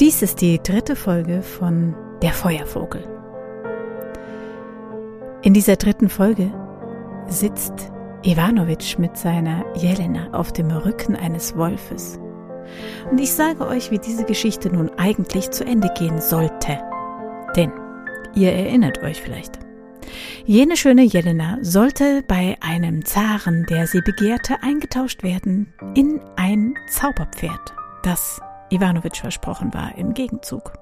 Dies ist die dritte Folge von Der Feuervogel. In dieser dritten Folge sitzt Ivanovic mit seiner Jelena auf dem Rücken eines Wolfes. Und ich sage euch, wie diese Geschichte nun eigentlich zu Ende gehen sollte. Denn ihr erinnert euch vielleicht. Jene schöne Jelena sollte bei einem Zaren, der sie begehrte, eingetauscht werden in ein Zauberpferd, das Ivanovic versprochen war im Gegenzug.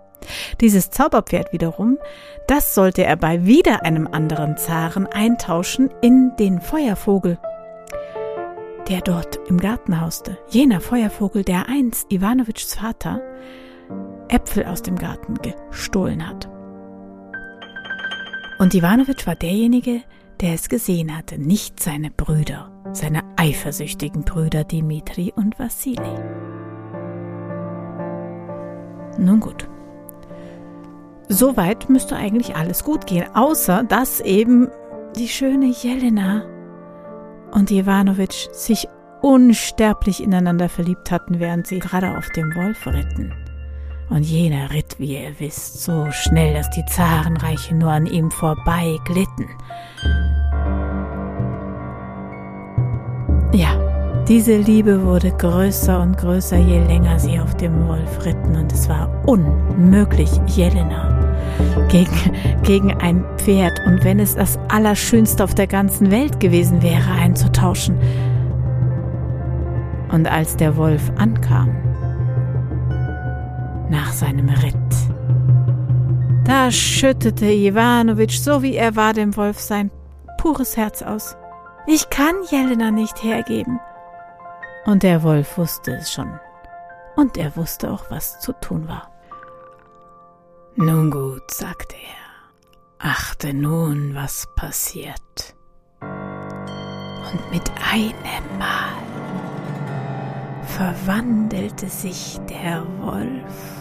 Dieses Zauberpferd wiederum, das sollte er bei wieder einem anderen Zaren eintauschen in den Feuervogel, der dort im Garten hauste. Jener Feuervogel, der einst Ivanovics Vater Äpfel aus dem Garten gestohlen hat. Und Ivanovic war derjenige, der es gesehen hatte, nicht seine Brüder, seine eifersüchtigen Brüder Dimitri und Vassili. Nun gut. Soweit müsste eigentlich alles gut gehen, außer dass eben die schöne Jelena und Ivanovic sich unsterblich ineinander verliebt hatten, während sie gerade auf dem Wolf ritten. Und jener ritt, wie ihr wisst, so schnell, dass die Zarenreiche nur an ihm vorbei glitten. Ja, diese Liebe wurde größer und größer, je länger sie auf dem Wolf ritten, und es war unmöglich, Jelena gegen, gegen ein Pferd, und wenn es das Allerschönste auf der ganzen Welt gewesen wäre, einzutauschen. Und als der Wolf ankam, nach seinem Ritt, da schüttete Iwanowitsch, so wie er war, dem Wolf sein pures Herz aus. Ich kann Jelena nicht hergeben. Und der Wolf wusste es schon. Und er wusste auch, was zu tun war. Nun gut, sagte er, achte nun, was passiert. Und mit einem Mal verwandelte sich der Wolf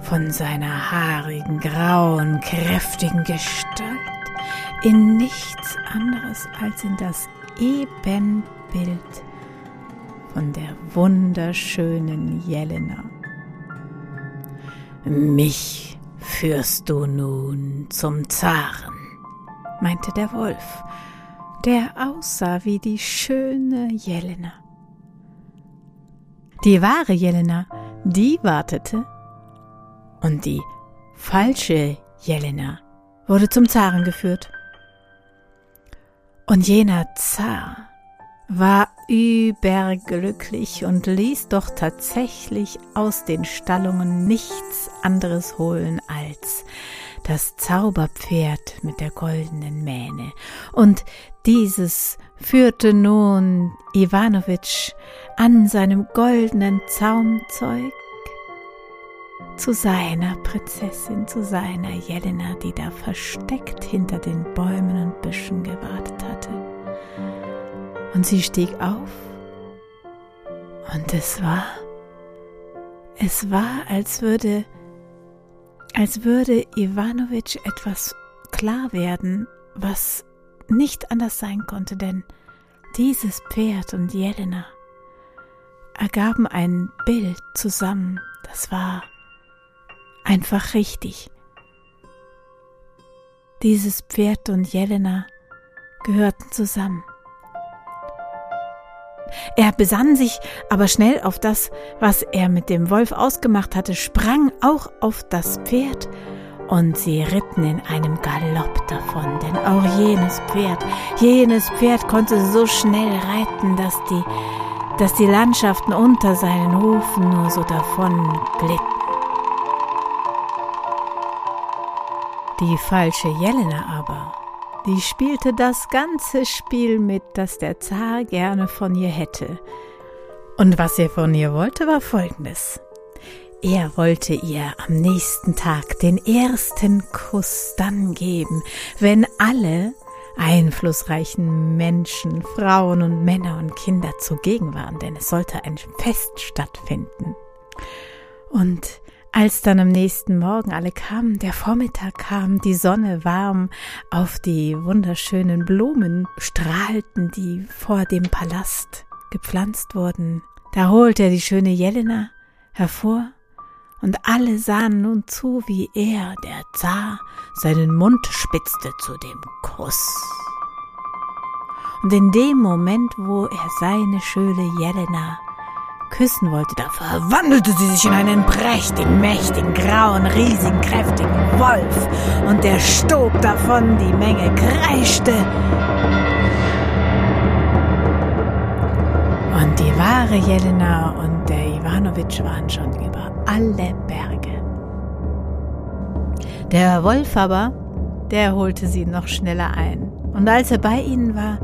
von seiner haarigen, grauen, kräftigen Gestalt in nichts anderes als in das Ebenbild von der wunderschönen Jelena. Mich führst du nun zum Zaren, meinte der Wolf, der aussah wie die schöne Jelena. Die wahre Jelena, die wartete, und die falsche Jelena wurde zum Zaren geführt. Und jener Zar war überglücklich und ließ doch tatsächlich aus den Stallungen nichts anderes holen als das Zauberpferd mit der goldenen Mähne. Und dieses führte nun Iwanowitsch an seinem goldenen Zaumzeug zu seiner Prinzessin, zu seiner Jelena, die da versteckt hinter den Bäumen und Büschen gewartet hatte. Und sie stieg auf und es war, es war, als würde, als würde Iwanowitsch etwas klar werden, was nicht anders sein konnte, denn dieses Pferd und Jelena ergaben ein Bild zusammen, das war einfach richtig. Dieses Pferd und Jelena gehörten zusammen. Er besann sich aber schnell auf das, was er mit dem Wolf ausgemacht hatte, sprang auch auf das Pferd, und sie ritten in einem Galopp davon, denn auch jenes Pferd, jenes Pferd konnte so schnell reiten, dass die, dass die Landschaften unter seinen Hufen nur so davon glitten. Die falsche Jelena aber, die spielte das ganze Spiel mit, das der Zar gerne von ihr hätte. Und was er von ihr wollte, war folgendes. Er wollte ihr am nächsten Tag den ersten Kuss dann geben, wenn alle einflussreichen Menschen, Frauen und Männer und Kinder zugegen waren, denn es sollte ein Fest stattfinden. Und als dann am nächsten Morgen alle kamen, der Vormittag kam, die Sonne warm auf die wunderschönen Blumen strahlten, die vor dem Palast gepflanzt wurden, da holte er die schöne Jelena hervor und alle sahen nun zu, wie er, der Zar, seinen Mund spitzte zu dem Kuss. Und in dem Moment, wo er seine schöne Jelena küssen wollte, da verwandelte sie sich in einen prächtigen, mächtigen, grauen, riesigen, kräftigen Wolf. Und der stob davon, die Menge kreischte. Und die wahre Jelena und der Iwanowitsch waren schon über alle Berge. Der Wolf aber, der holte sie noch schneller ein. Und als er bei ihnen war,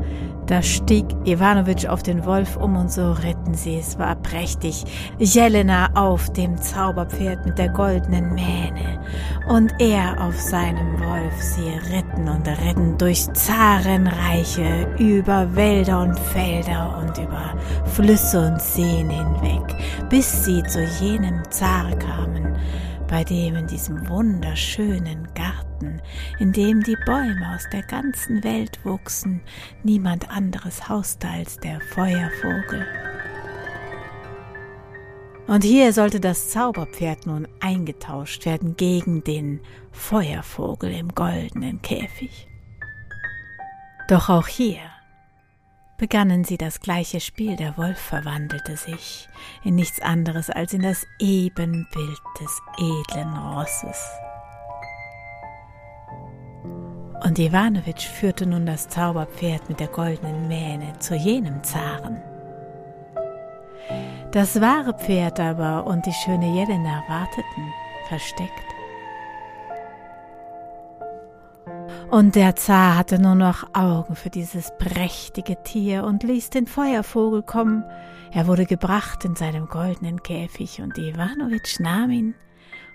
da stieg Iwanowitsch auf den Wolf um und so ritten sie. Es war prächtig. Jelena auf dem Zauberpferd mit der goldenen Mähne und er auf seinem Wolf. Sie ritten und ritten durch Zarenreiche, über Wälder und Felder und über Flüsse und Seen hinweg, bis sie zu jenem Zar kamen, bei dem in diesem wunderschönen Garten, in dem die Bäume aus der ganzen Welt wuchsen, niemand anderes hauste als der Feuervogel. Und hier sollte das Zauberpferd nun eingetauscht werden gegen den Feuervogel im goldenen Käfig. Doch auch hier begannen sie das gleiche Spiel. Der Wolf verwandelte sich in nichts anderes als in das Ebenbild des edlen Rosses. Und Iwanowitsch führte nun das Zauberpferd mit der goldenen Mähne zu jenem Zaren. Das wahre Pferd aber und die schöne Jelena warteten, versteckt. Und der Zar hatte nur noch Augen für dieses prächtige Tier und ließ den Feuervogel kommen. Er wurde gebracht in seinem goldenen Käfig und Iwanowitsch nahm ihn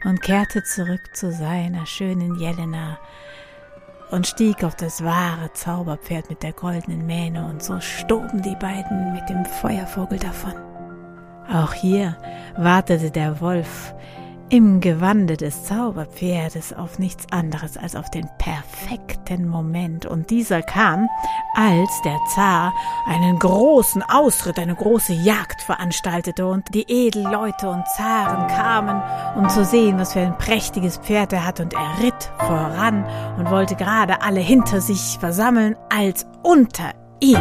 und kehrte zurück zu seiner schönen Jelena und stieg auf das wahre Zauberpferd mit der goldenen Mähne und so stoben die beiden mit dem Feuervogel davon. Auch hier wartete der Wolf im Gewande des Zauberpferdes auf nichts anderes als auf den perfekten Moment. Und dieser kam, als der Zar einen großen Ausritt, eine große Jagd veranstaltete und die Edelleute und Zaren kamen, um zu sehen, was für ein prächtiges Pferd er hat. Und er ritt voran und wollte gerade alle hinter sich versammeln, als unter ihm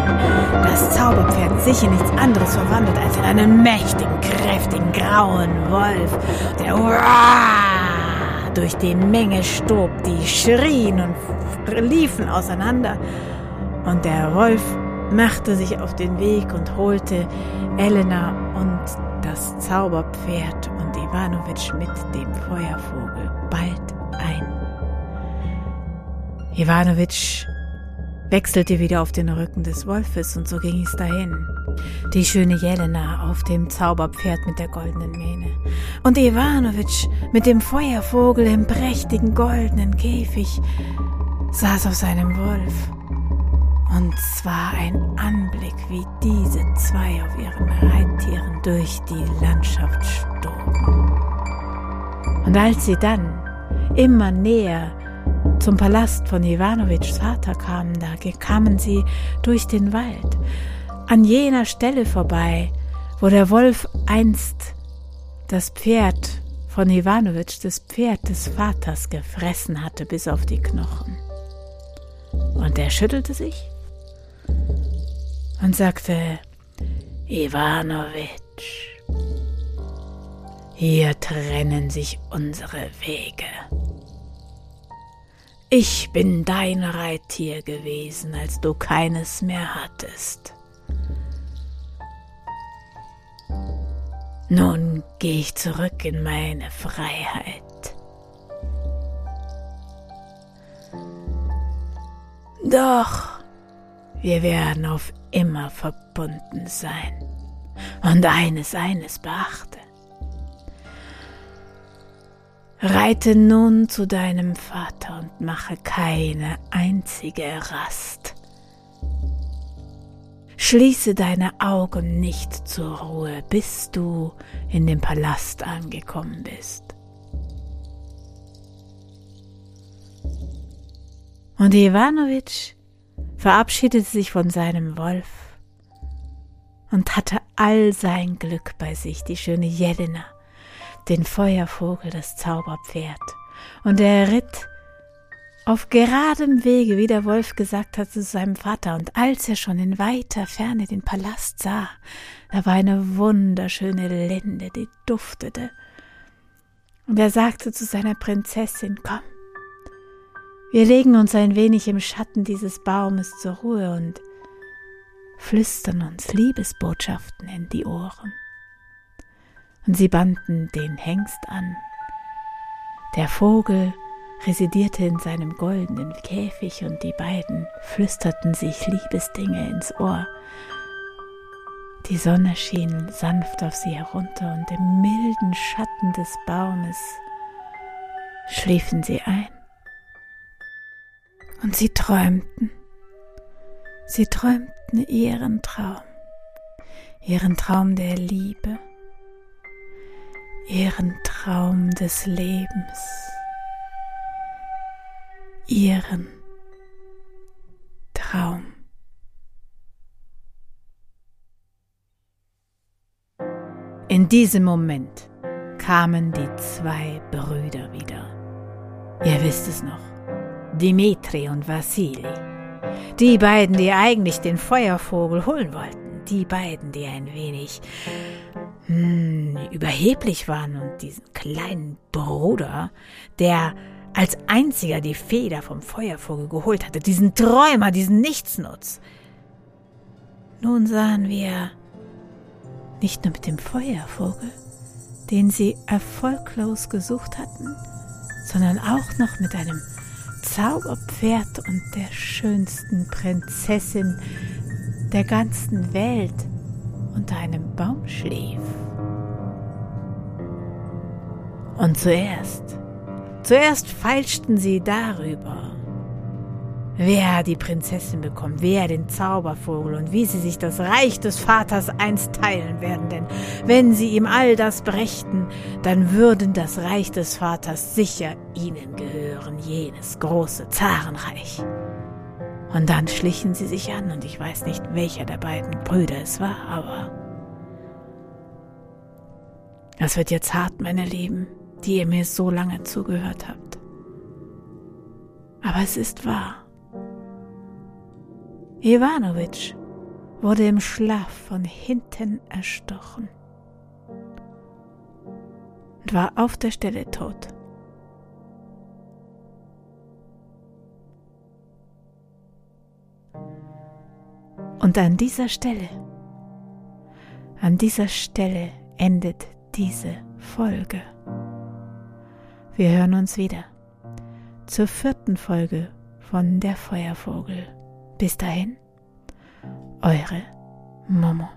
das Zauberpferd sich in nichts anderes verwandelt als in einen mächtigen, kräftigen, grauen Wolf, der durch die Menge stob, die schrien und liefen auseinander. Und der Wolf machte sich auf den Weg und holte Elena und das Zauberpferd und Iwanowitsch mit dem Feuervogel bald ein. Iwanowitsch wechselte wieder auf den Rücken des Wolfes und so ging es dahin. Die schöne Jelena auf dem Zauberpferd mit der goldenen Mähne und Iwanowitsch mit dem Feuervogel im prächtigen goldenen Käfig saß auf seinem Wolf. Und zwar ein Anblick, wie diese zwei auf ihren Reittieren durch die Landschaft stoben. Und als sie dann immer näher zum Palast von Iwanowitschs Vater kamen, da kamen sie durch den Wald, an jener Stelle vorbei, wo der Wolf einst das Pferd von Iwanowitsch, das Pferd des Vaters, gefressen hatte bis auf die Knochen. Und er schüttelte sich und sagte, Iwanowitsch, hier trennen sich unsere Wege. Ich bin dein Reittier gewesen, als du keines mehr hattest. Nun gehe ich zurück in meine Freiheit. Doch wir werden auf immer verbunden sein. Und eines, eines beachte. Reite nun zu deinem Vater und mache keine einzige Rast. Schließe deine Augen nicht zur Ruhe, bis du in dem Palast angekommen bist. Und Iwanowitsch verabschiedete sich von seinem Wolf und hatte all sein Glück bei sich, die schöne Jelena den Feuervogel, das Zauberpferd, und er ritt auf geradem Wege, wie der Wolf gesagt hat, zu seinem Vater, und als er schon in weiter Ferne den Palast sah, da war eine wunderschöne Linde, die duftete. Und er sagte zu seiner Prinzessin, komm, wir legen uns ein wenig im Schatten dieses Baumes zur Ruhe und flüstern uns Liebesbotschaften in die Ohren. Und sie banden den Hengst an. Der Vogel residierte in seinem goldenen Käfig und die beiden flüsterten sich Liebesdinge ins Ohr. Die Sonne schien sanft auf sie herunter und im milden Schatten des Baumes schliefen sie ein. Und sie träumten, sie träumten ihren Traum, ihren Traum der Liebe, ihren Traum des Lebens ihren Traum. In diesem Moment kamen die zwei Brüder wieder. Ihr wisst es noch, Dimitri und Vassili. Die beiden, die eigentlich den Feuervogel holen wollten. Die beiden, die ein wenig hm, überheblich waren und diesen kleinen Bruder, der als einziger die Feder vom Feuervogel geholt hatte, diesen Träumer, diesen Nichtsnutz. Nun sahen wir nicht nur mit dem Feuervogel, den sie erfolglos gesucht hatten, sondern auch noch mit einem Zauberpferd und der schönsten Prinzessin der ganzen Welt unter einem Baum schlief. Und zuerst Zuerst feilschten sie darüber, wer die Prinzessin bekommt, wer den Zaubervogel und wie sie sich das Reich des Vaters einst teilen werden. Denn wenn sie ihm all das brächten, dann würden das Reich des Vaters sicher ihnen gehören, jenes große Zarenreich. Und dann schlichen sie sich an, und ich weiß nicht, welcher der beiden Brüder es war, aber das wird jetzt hart, meine Lieben die ihr mir so lange zugehört habt. Aber es ist wahr. Ivanovic wurde im Schlaf von hinten erstochen und war auf der Stelle tot. Und an dieser Stelle, an dieser Stelle endet diese Folge. Wir hören uns wieder zur vierten Folge von Der Feuervogel. Bis dahin, eure Momo.